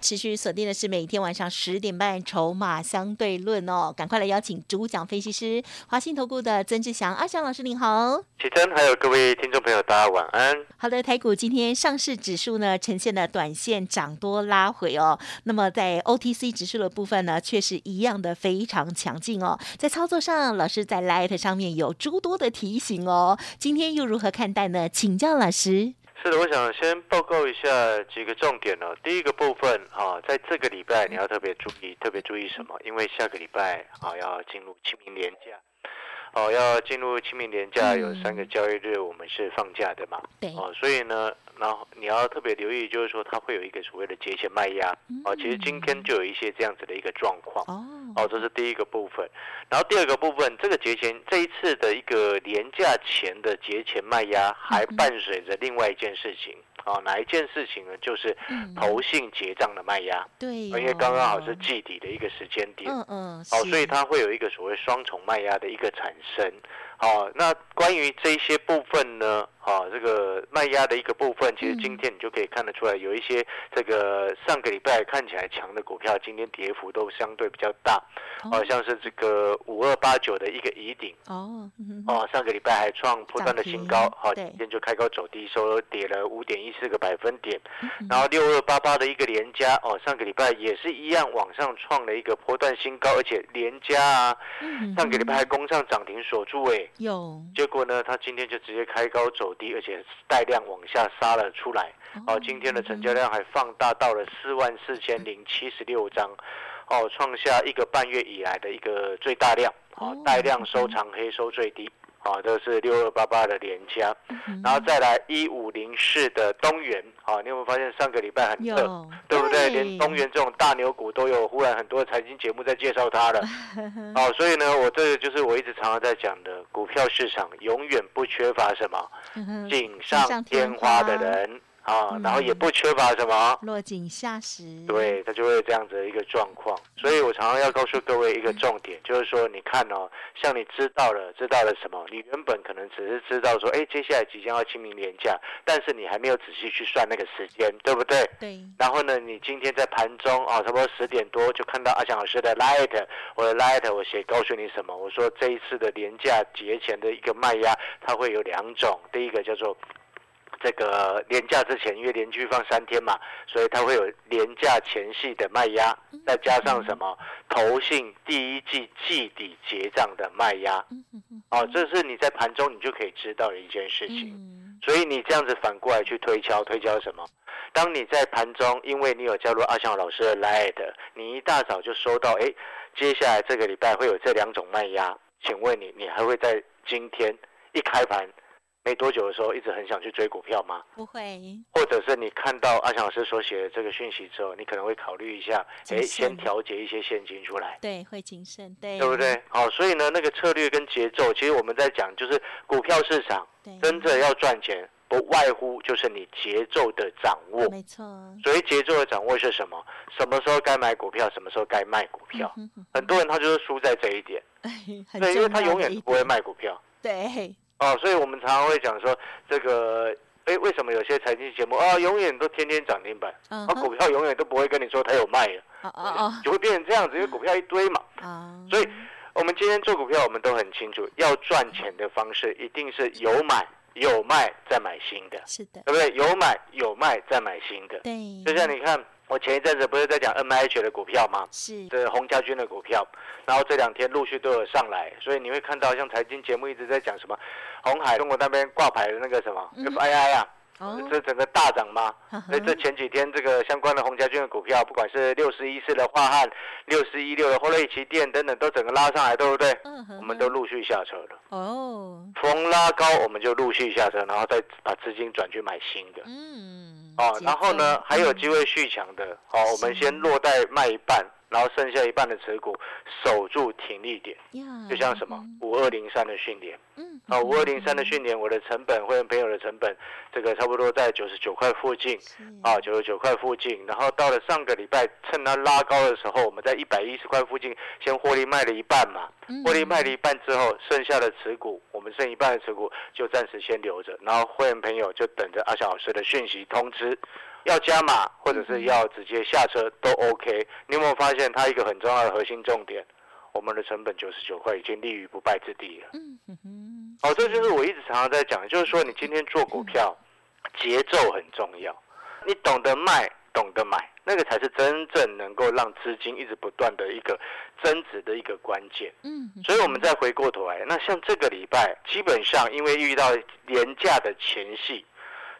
持续锁定的是每天晚上十点半《筹码相对论》哦，赶快来邀请主讲分析师华信投顾的曾志祥阿祥老师，您好。启真，还有各位听众朋友，大家晚安。好的，台股今天上市指数呢呈现了短线涨多拉回哦，那么在 OTC 指数的部分呢，却是一样的非常强劲哦。在操作上，老师在 Light 上面有诸多的提醒哦，今天又如何看待呢？请教老师。是的，我想先报告一下几个重点哦。第一个部分啊，在这个礼拜你要特别注意，特别注意什么？因为下个礼拜啊要进入清明年假，哦要进入清明年假有三个交易日，我们是放假的嘛？对。哦，所以呢，然后你要特别留意，就是说它会有一个所谓的节前卖压。哦，其实今天就有一些这样子的一个状况。哦。哦，这是第一个部分。然后第二个部分，这个节前这一次的一个年假前的节前卖压，还伴随着另外一件事情。哦，哪一件事情呢？就是投信结账的卖压。对。因为刚刚好是季底的一个时间点。嗯嗯。哦，所以它会有一个所谓双重卖压的一个产生。好，那关于这些部分呢？好，这个卖压的一个部分，其实今天你就可以看得出来，有一些这个上个礼拜看起来强的股票，今天跌幅都相对比较大。哦，像是这个五二八九的一个疑顶。哦。哦，上个礼拜还创破断的新高，好，今天就开高走低，收跌了五点一四个百分点。然后六二八八的一个连加，哦，上个礼拜也是一样往上创了一个波段新高，而且连加啊，上个礼拜还攻上涨停锁住，哎。有，结果呢？它今天就直接开高走低，而且带量往下杀了出来。哦，今天的成交量还放大到了四万四千零七十六张，哦，创下一个半月以来的一个最大量。哦，带量收长黑，收最低。啊，这是六二八八的连家，然后再来一五零四的东元，啊，你有没有发现上个礼拜很热，对不对？连东元这种大牛股都有，忽然很多财经节目在介绍它了。哦，所以呢，我这个就是我一直常常在讲的，股票市场永远不缺乏什么锦上添花的人。啊，然后也不缺乏什么落井下石，对，它就会这样子的一个状况。所以我常常要告诉各位一个重点，就是说，你看哦，像你知道了，知道了什么？你原本可能只是知道说，哎，接下来即将要清明年假，但是你还没有仔细去算那个时间，对不对？对。然后呢，你今天在盘中啊，差不多十点多就看到阿强老师的 light，我的 light，我写告诉你什么？我说这一次的年假节前的一个卖压，它会有两种，第一个叫做。这个年假之前，因为连续放三天嘛，所以它会有年假前戏的卖压，再加上什么投信第一季季底结账的卖压，哦，这是你在盘中你就可以知道的一件事情。所以你这样子反过来去推敲，推敲什么？当你在盘中，因为你有加入阿翔老师的 Light，你一大早就收到，哎，接下来这个礼拜会有这两种卖压，请问你，你还会在今天一开盘？没多久的时候，一直很想去追股票吗？不会。或者是你看到阿强老师所写的这个讯息之后，你可能会考虑一下，哎，先调节一些现金出来。对，会谨慎，对，对不对？好，所以呢，那个策略跟节奏，其实我们在讲，就是股票市场真正要赚钱，不外乎就是你节奏的掌握。没错。所以节奏的掌握是什么？什么时候该买股票，什么时候该卖股票？很多人他就是输在这一点。对，因为他永远不会卖股票。对。哦，所以我们常常会讲说，这个，哎，为什么有些财经节目啊，永远都天天涨停板，啊，股票永远都不会跟你说它有卖了，就会变成这样子，因为股票一堆嘛，啊，所以我们今天做股票，我们都很清楚，要赚钱的方式一定是有买有卖再买新的，是的，对不对？有买有卖再买新的，对，就像你看。我前一阵子不是在讲 N I H 的股票吗？是的，洪家军的股票，然后这两天陆续都有上来，所以你会看到像财经节目一直在讲什么红海中国那边挂牌的那个什么 F I I 啊。这整个大涨吗？所以这前几天这个相关的洪家军的股票，不管是六十一四的华汉、六十一六的霍瑞奇电等等，都整个拉上来，对不对？我们都陆续下车了。哦，逢拉高我们就陆续下车，然后再把资金转去买新的。嗯。哦，然后呢，还有机会续强的。好，我们先落袋卖一半，然后剩下一半的持股守住停利点，就像什么五二零三的训练。嗯啊，五二零三的训练，我的成本会员朋友的成本，这个差不多在九十九块附近啊，九十九块附近。然后到了上个礼拜，趁它拉高的时候，我们在一百一十块附近先获利卖了一半嘛。嗯。获利卖了一半之后，剩下的持股，我们剩一半的持股就暂时先留着，然后会员朋友就等着阿翔老师的讯息通知，要加码或者是要直接下车都 OK。你有没有发现它一个很重要的核心重点？我们的成本九十九块已经立于不败之地了。嗯哼哼哦，这就是我一直常常在讲，就是说你今天做股票，节奏很重要，你懂得卖，懂得买，那个才是真正能够让资金一直不断的一个增值的一个关键。嗯哼所以，我们再回过头来，那像这个礼拜，基本上因为遇到廉价的前戏，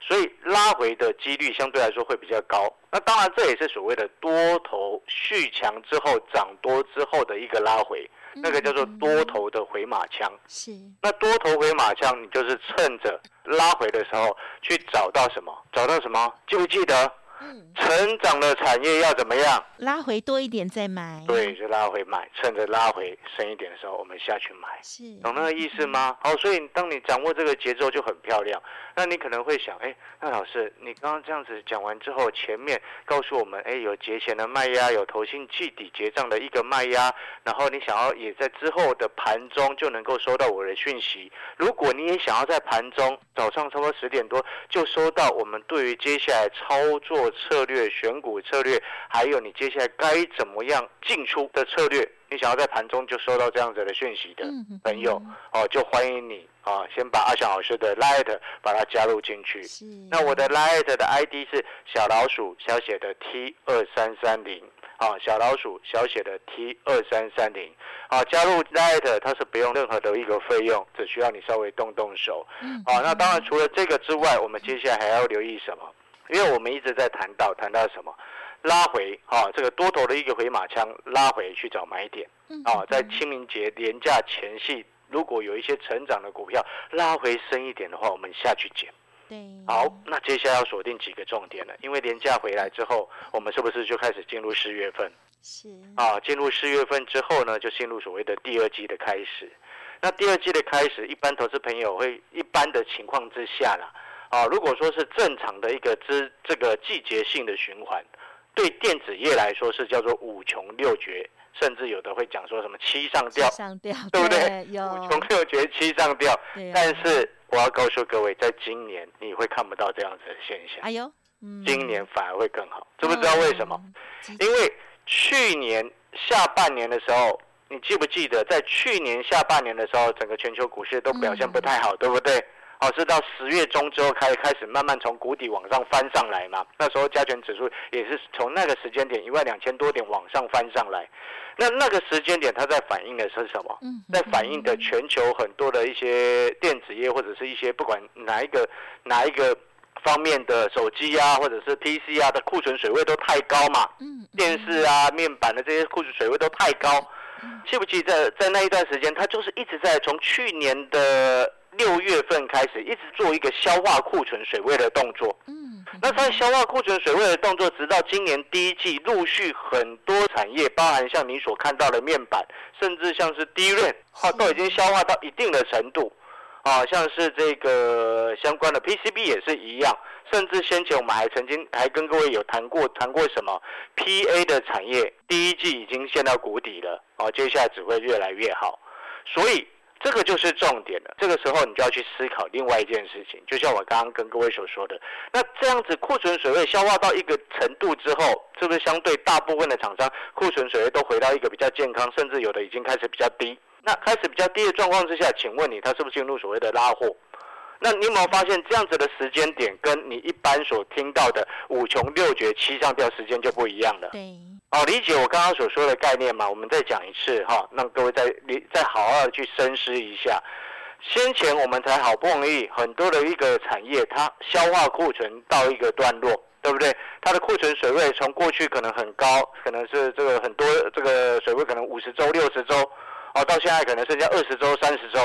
所以拉回的几率相对来说会比较高。那当然，这也是所谓的多头续强之后涨多之后的一个拉回，那个叫做多头的回马枪。是那多头回马枪，你就是趁着拉回的时候去找到什么？找到什么？记不记得嗯成长的产业要怎么样？拉回多一点再买，对，就拉回买，趁着拉回深一点的时候，我们下去买。是懂那个意思吗？好，所以当你掌握这个节奏就很漂亮。那你可能会想，哎，那老师，你刚刚这样子讲完之后，前面告诉我们，哎，有节前的卖压，有投信季底结账的一个卖压，然后你想要也在之后的盘中就能够收到我的讯息。如果你也想要在盘中早上差不多十点多就收到我们对于接下来操作策略、选股策略，还有你接下来该怎么样进出的策略，你想要在盘中就收到这样子的讯息的朋友，哦，就欢迎你啊，先把阿翔老师的 Light 把它加入进去。是那我的 Light 的 ID 是小老鼠小写的 T 二三三零啊，小老鼠小写的 T 二三三零啊，加入 Light 它是不用任何的一个费用，只需要你稍微动动手嗯啊。那当然除了这个之外，我们接下来还要留意什么？因为我们一直在谈到谈到什么？拉回啊，这个多头的一个回马枪拉回去找买点。嗯啊，在清明节廉价前夕，如果有一些成长的股票拉回深一点的话，我们下去捡。对好，那接下来要锁定几个重点了，因为连假回来之后，我们是不是就开始进入四月份？是啊，进入四月份之后呢，就进入所谓的第二季的开始。那第二季的开始，一般投资朋友会一般的情况之下啦，啊，如果说是正常的一个之这个季节性的循环，对电子业来说是叫做五穷六绝，甚至有的会讲说什么七上吊，上吊，对不对？有五穷六绝七上吊。啊但是我要告诉各位，在今年你会看不到这样子的现象，哎呦，嗯今年反而会更好，知不知道为什么？？嗯因为去年下半年的时候，你记不记得，在去年下半年的时候，整个全球股市都表现不太好，对不对？哦，是到十月中之后开开始慢慢从谷底往上翻上来嘛。那时候加权指数也是从那个时间点一万两千多点往上翻上来。那那个时间点，它在反映的是什么？嗯在反映的全球很多的一些电子业或者是一些不管哪一个哪一个方面的手机啊，或者是 PC 啊的库存水位都太高嘛。嗯电视啊、面板的这些库存水位都太高，记不记得在那一段时间，它就是一直在从去年的六月份开始，一直做一个消化库存水位的动作。嗯那在消化库存水位的动作，直到今年第一季，陆续很多产业，包含像你所看到的面板，甚至像是低润，哈，都已经消化到一定的程度。啊，像是这个相关的 PCB 也是一样，甚至先前我们还曾经还跟各位有谈过谈过什么 PA 的产业，第一季已经陷到谷底了，啊，接下来只会越来越好，所以这个就是重点了。这个时候你就要去思考另外一件事情，就像我刚刚跟各位所说的，那这样子库存水位消化到一个程度之后，是不是相对大部分的厂商库存水位都回到一个比较健康，甚至有的已经开始比较低？那开始比较低的状况之下，请问你它是不是进入所谓的拉货？那你有没有发现这样子的时间点，跟你一般所听到的五穷六绝七上吊时间就不一样了？对，好，理解我刚刚所说的概念嘛？我们再讲一次哈，让各位再理再好好的去深思一下。先前我们才好不容易很多的一个产业，它消化库存到一个段落，对不对？它的库存水位从过去可能很高，可能是这个很多这个水位可能五十周、六十周，哦，到现在可能剩下二十周、三十周。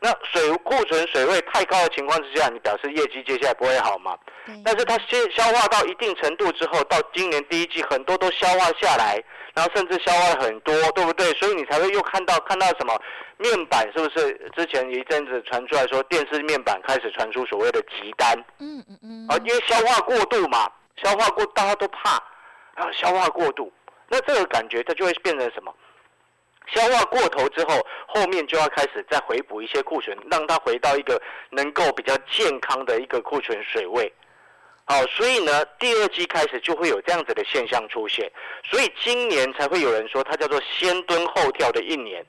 那水库存水位太高的情况之下，你表示业绩接下来不会好嘛？但是它先消化到一定程度之后，到今年第一季很多都消化下来，然后甚至消化了很多，对不对？所以你才会又看到看到什么面板是不是？之前一阵子传出来说电视面板开始传出所谓的急单，嗯嗯嗯，啊，因为消化过度嘛，消化过大家都怕，啊，消化过度，那这个感觉它就会变成什么？消化过头之后，后面就要开始再回补一些库存，让它回到一个能够比较健康的一个库存水位。好，所以呢，第二季开始就会有这样子的现象出现，所以今年才会有人说它叫做先蹲后跳的一年。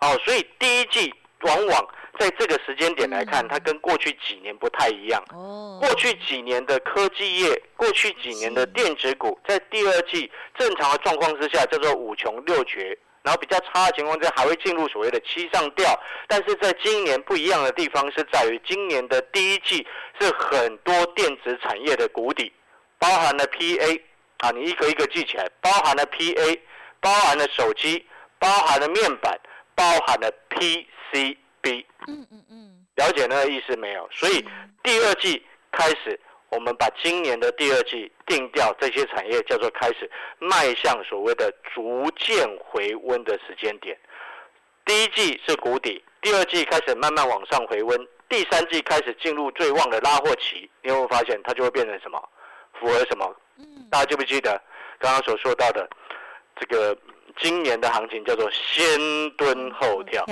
哦，所以第一季往往在这个时间点来看，它跟过去几年不太一样。哦，过去几年的科技业，过去几年的电子股，在第二季正常的状况之下，叫做五穷六绝。然后比较差的情况下，还会进入所谓的七上吊。但是在今年不一样的地方是在于，今年的第一季是很多电子产业的谷底，包含了 PA 啊，你一个一个记起来，包含了 PA，包含了手机，包含了面板，包含了 PCB。嗯嗯嗯，了解那个意思没有？所以第二季开始。我们把今年的第二季定掉，这些产业叫做开始迈向所谓的逐渐回温的时间点。第一季是谷底，第二季开始慢慢往上回温，第三季开始进入最旺的拉货期。你有没有发现它就会变成什么？符合什么？大家记不记得刚刚所说到的这个今年的行情叫做先蹲后跳？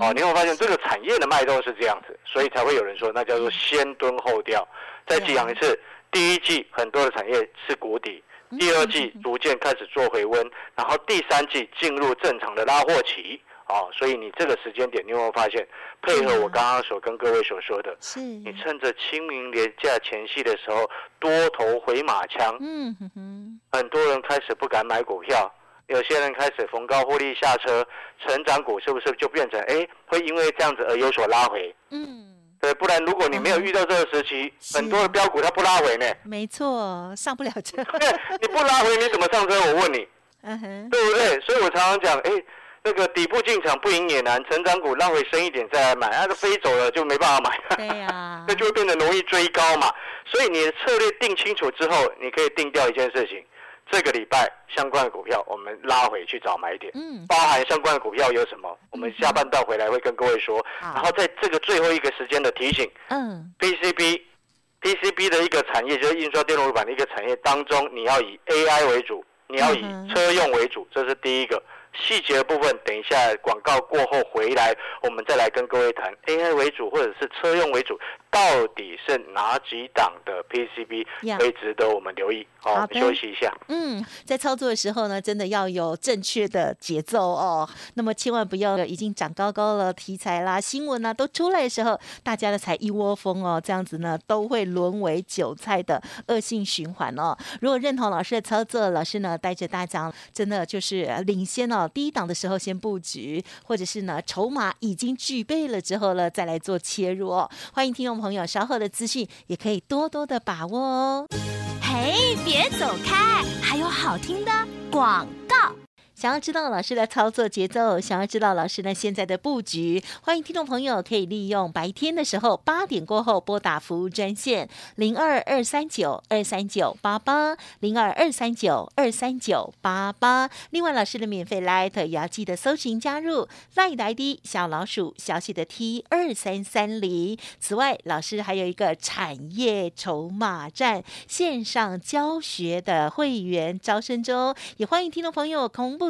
哦，你会发现这个产业的脉动是这样子，所以才会有人说那叫做先蹲后跳。再讲一次，第一季很多的产业是谷底，第二季逐渐开始做回温，然后第三季进入正常的拉货期。哦，所以你这个时间点，你有没有发现，配合我刚刚所跟各位所说的，是你趁着清明年假前夕的时候，多头回马枪。嗯哼哼，很多人开始不敢买股票。有些人开始逢高获利下车，成长股是不是就变成哎，会因为这样子而有所拉回？嗯，对，不然如果你没有遇到这个时期，很多的标股它不拉回呢。没错，上不了车。你不拉回你怎么上车？我问你，嗯哼，对不对？所以我常常讲，哎，那个底部进场不赢也难，成长股拉回深一点再来买，那个飞走了就没办法买。对呀，那就会变得容易追高嘛。所以你的策略定清楚之后，你可以定掉一件事情。这个礼拜相关的股票，我们拉回去找买点。嗯，包含相关的股票有什么？我们下半段回来会跟各位说。然后在这个最后一个时间的提醒，嗯，PCB，PCB 的一个产业就是印刷电路板的一个产业当中，你要以 AI 为主，你要以车用为主，这是第一个。细节的部分，等一下广告过后回来，我们再来跟各位谈 AI 为主或者是车用为主，到底是哪几档的 PCB 可以值得我们留意？好，休息一下。嗯，在操作的时候呢，真的要有正确的节奏哦。那么千万不要已经涨高高了，题材啦、新闻啦都出来的时候，大家的才一窝蜂哦，这样子呢都会沦为韭菜的恶性循环哦。如果认同老师的操作，老师呢带着大家真的就是领先哦。第一档的时候先布局，或者是呢筹码已经具备了之后呢，再来做切入哦。欢迎听众朋友稍后的资讯也可以多多的把握哦。嘿，别走开，还有好听的广告。想要知道老师的操作节奏，想要知道老师呢现在的布局，欢迎听众朋友可以利用白天的时候八点过后拨打服务专线零二二三九二三九八八零二二三九二三九八八。另外，老师的免费 Light 也要记得搜寻加入 Light ID 小老鼠小写的 T 二三三零。此外，老师还有一个产业筹码站线上教学的会员招生中，也欢迎听众朋友同步。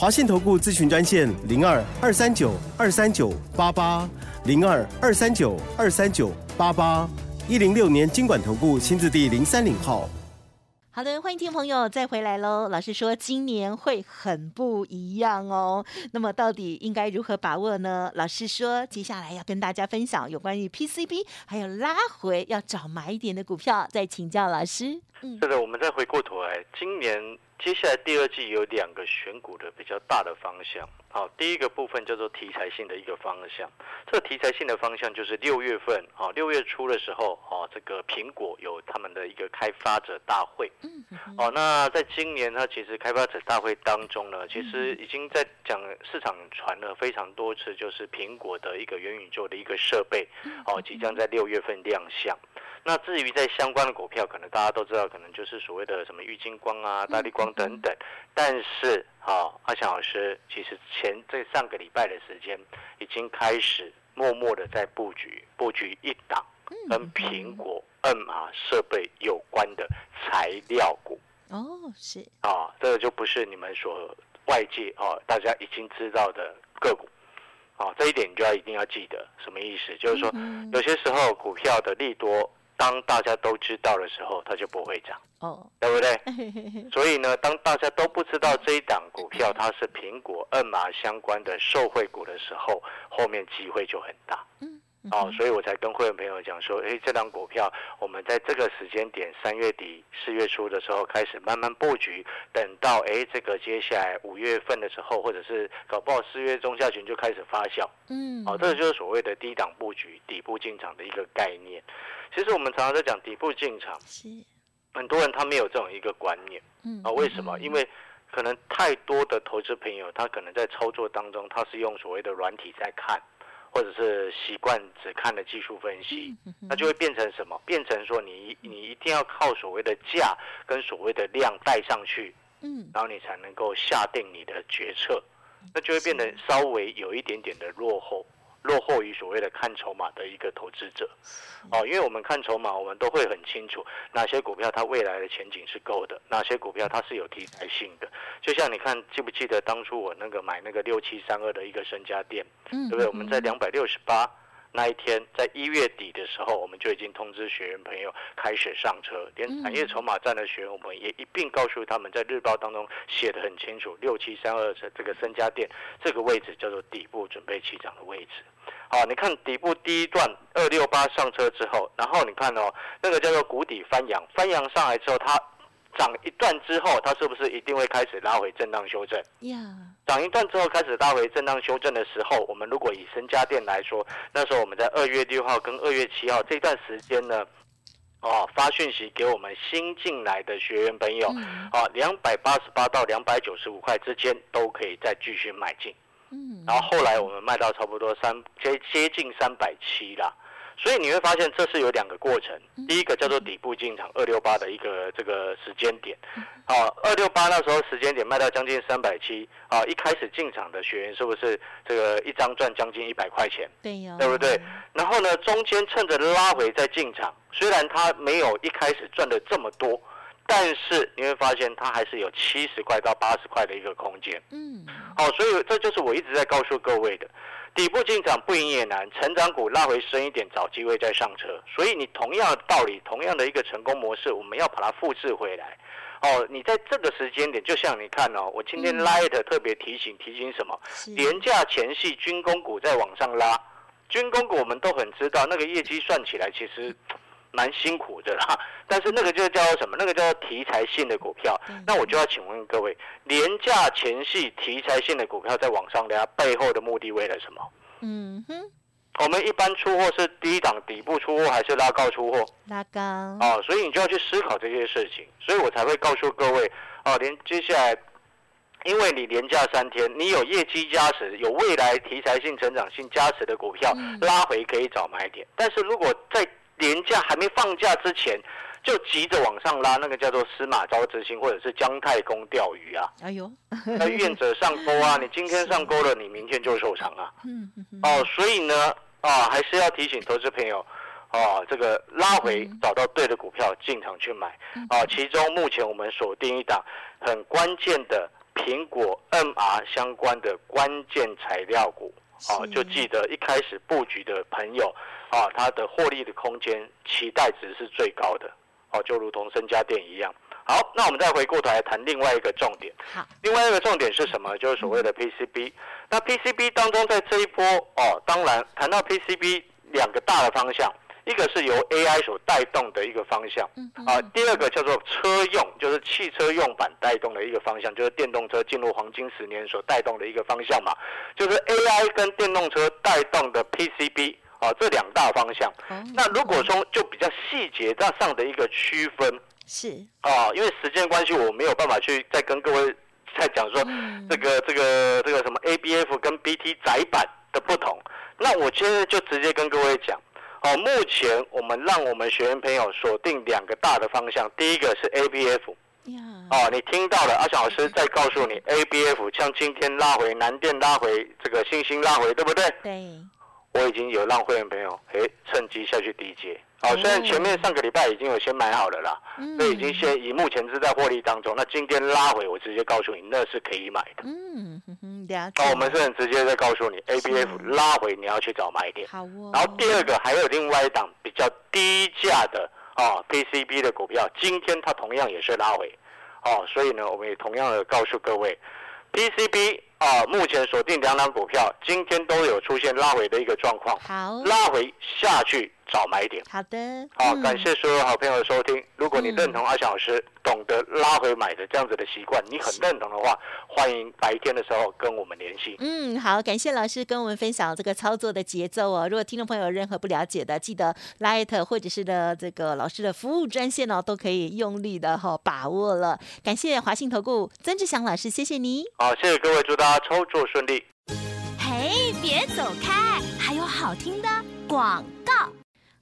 华信投顾咨询专线零二二三九二三九八八零二二三九二三九八八一零六年经管投顾新字第零三零号。好的，欢迎听众朋友再回来喽。老师说今年会很不一样哦，那么到底应该如何把握呢？老师说接下来要跟大家分享有关于 PCB 还有拉回要找买点的股票，再请教老师。嗯，是的，我们再回过头来，今年。接下来第二季有两个选股的比较大的方向，好，第一个部分叫做题材性的一个方向，这个题材性的方向就是六月份，啊，六月初的时候，啊，这个苹果有他们的一个开发者大会，嗯哦，那在今年呢，其实开发者大会当中呢，其实已经在讲市场传了非常多次，就是苹果的一个元宇宙的一个设备，哦，即将在六月份亮相。那至于在相关的股票，可能大家都知道，可能就是所谓的什么玉金光啊、大力光等等。但是，啊，阿强老师其实前这上个礼拜的时间，已经开始默默的在布局，布局一档跟苹果 MR 设备有关的材料股。哦，是。啊，这个就不是你们所外界啊大家已经知道的个股。啊，这一点你就要一定要记得，什么意思？就是说，有些时候股票的利多。当大家都知道的时候，它就不会涨，哦，对不对？所以呢，当大家都不知道这一档股票它是苹果、二马相关的受惠股的时候，后面机会就很大。嗯，哦，所以我才跟会员朋友讲说，哎，这档股票我们在这个时间点，三月底、四月初的时候开始慢慢布局，等到哎这个接下来五月份的时候，或者是搞不好四月中下旬就开始发酵。嗯，哦，这个就是所谓的低档布局、底部进场的一个概念。其实我们常常在讲底部进场，是很多人他没有这种一个观念，嗯啊，为什么？因为可能太多的投资朋友，他可能在操作当中，他是用所谓的软体在看，或者是习惯只看的技术分析，那就会变成什么？变成说你你一定要靠所谓的价跟所谓的量带上去，嗯，然后你才能够下定你的决策，那就会变得稍微有一点点的落后。落后于所谓的看筹码的一个投资者，哦，因为我们看筹码，我们都会很清楚哪些股票它未来的前景是够的，哪些股票它是有题材性的。就像你看，记不记得当初我那个买那个六七三二的一个身家店，对不对？我们在两百六十八。那一天，在一月底的时候，我们就已经通知学员朋友开始上车，连产业筹码站的学员，我们也一并告诉他们，在日报当中写的很清楚，六七三二这这个身家店这个位置叫做底部准备起涨的位置。好，你看底部第一段二六八上车之后，然后你看哦，那个叫做谷底翻扬，翻扬上来之后，它。涨一段之后，它是不是一定会开始拉回震荡修正？呀，涨一段之后开始拉回震荡修正的时候，我们如果以深家电来说，那时候我们在二月六号跟二月七号这段时间呢，哦，发讯息给我们新进来的学员朋友，啊，两百八十八到两百九十五块之间都可以再继续买进。嗯，然后后来我们卖到差不多三接接近三百七了。所以你会发现，这是有两个过程。第一个叫做底部进场，二六八的一个这个时间点。好，二六八那时候时间点卖到将近三百七。啊，一开始进场的学员是不是这个一张赚将近一百块钱？对呀，对不对？然后呢，中间趁着拉回再进场，虽然他没有一开始赚的这么多，但是你会发现它还是有七十块到八十块的一个空间。嗯，好，所以这就是我一直在告诉各位的。底部进场不赢也难，成长股拉回深一点，找机会再上车。所以你同样的道理，同样的一个成功模式，我们要把它复制回来。哦，你在这个时间点，就像你看哦，我今天 Light 特别提醒提醒什么？廉价前戏军工股在往上拉，军工股我们都很知道，那个业绩算起来其实。蛮辛苦的啦，但是那个就叫什么？那个叫题材性的股票。那我就要请问各位，廉价前戏题材性的股票在往上拉，背后的目的为了什么？嗯哼，我们一般出货是低档底部出货，还是拉高出货？拉高。哦，所以你就要去思考这些事情。所以我才会告诉各位，哦，连接下来，因为你连价三天，你有业绩加持，有未来题材性、成长性加持的股票，拉回可以找买点。但是如果在年假还没放假之前，就急着往上拉，那个叫做司马昭之心，或者是姜太公钓鱼啊。哎呦，那愿者上钩啊！你今天上钩了，你明天就受伤啊。嗯哦，所以呢，啊，还是要提醒投资朋友，啊，这个拉回找到对的股票进场去买。啊，其中目前我们锁定一档很关键的苹果 MR 相关的关键材料股。啊，就记得一开始布局的朋友。啊，它的获利的空间期待值是最高的，哦，就如同身家店一样，好，那我们再回过头来谈另外一个重点。好，另外一个重点是什么？就是所谓的 PCB。那 PCB 当中，在这一波哦，当然谈到 PCB 两个大的方向，一个是由 AI 所带动的一个方向，啊，第二个叫做车用，就是汽车用板带动的一个方向，就是电动车进入黄金十年所带动的一个方向嘛，就是 AI 跟电动车带动的 PCB 啊，这两大方向。那如果说就比较细节上的一个区分。是啊，因为时间关系，我没有办法去再跟各位再讲说这个这个这个什么 ABF 跟 BT 窄板的不同。那我现在就直接跟各位讲，哦，目前我们让我们学员朋友锁定两个大的方向，第一个是 ABF，哦，你听到了，阿翔老师再告诉你，ABF 像今天拉回南电拉回这个星星拉回，对不对？对，我已经有让会员朋友哎趁机下去低接。哦，虽然前面上个礼拜已经有先买好了啦，那已经先以目前是在获利当中。那今天拉回，我直接告诉你，那是可以买的。嗯哼哼，那我们是很直接在告诉你，A B F 拉回你要去找买点。好哦。然后第二个还有另外一档比较低价的啊 P C B 的股票，今天它同样也是拉回。哦，所以呢，我们也同样的告诉各位，P C B 啊，目前锁定两档股票，今天都有出现拉回的一个状况。好，拉回下去。找买点，好的，好，感谢所有好朋友的收听。如果你认同阿翔老师懂得拉回买的这样子的习惯，你很认同的话，欢迎白天的时候跟我们联系。嗯，好，感谢老师跟我们分享这个操作的节奏哦。如果听众朋友有任何不了解的，记得 Light 或者是的这个老师的服务专线哦，都可以用力的哈把握了。感谢华信投顾曾志祥老师，谢谢你。好，谢谢各位，祝大家操作顺利。嘿，别走开，还有好听的广告。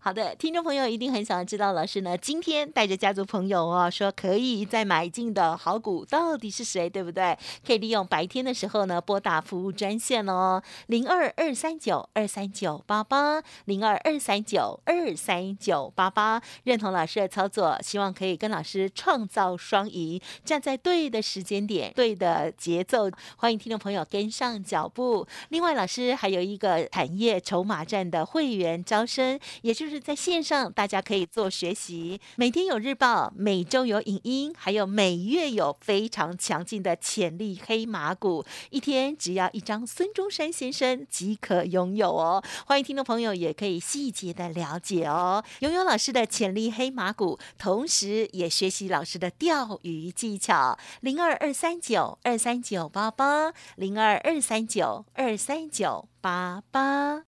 好的，听众朋友一定很想知道，老师呢今天带着家族朋友哦，说可以再买进的好股到底是谁，对不对？可以利用白天的时候呢拨打服务专线哦，零二二三九二三九八八，零二二三九二三九八八。认同老师的操作，希望可以跟老师创造双赢，站在对的时间点、对的节奏，欢迎听众朋友跟上脚步。另外，老师还有一个产业筹码站的会员招生，也就是在线上，大家可以做学习，每天有日报，每周有影音，还有每月有非常强劲的潜力黑马股，一天只要一张孙中山先生即可拥有哦。欢迎听众朋友也可以细节的了解哦，拥有老师的潜力黑马股，同时也学习老师的钓鱼技巧。零二二三九二三九八八，零二二三九二三九八八。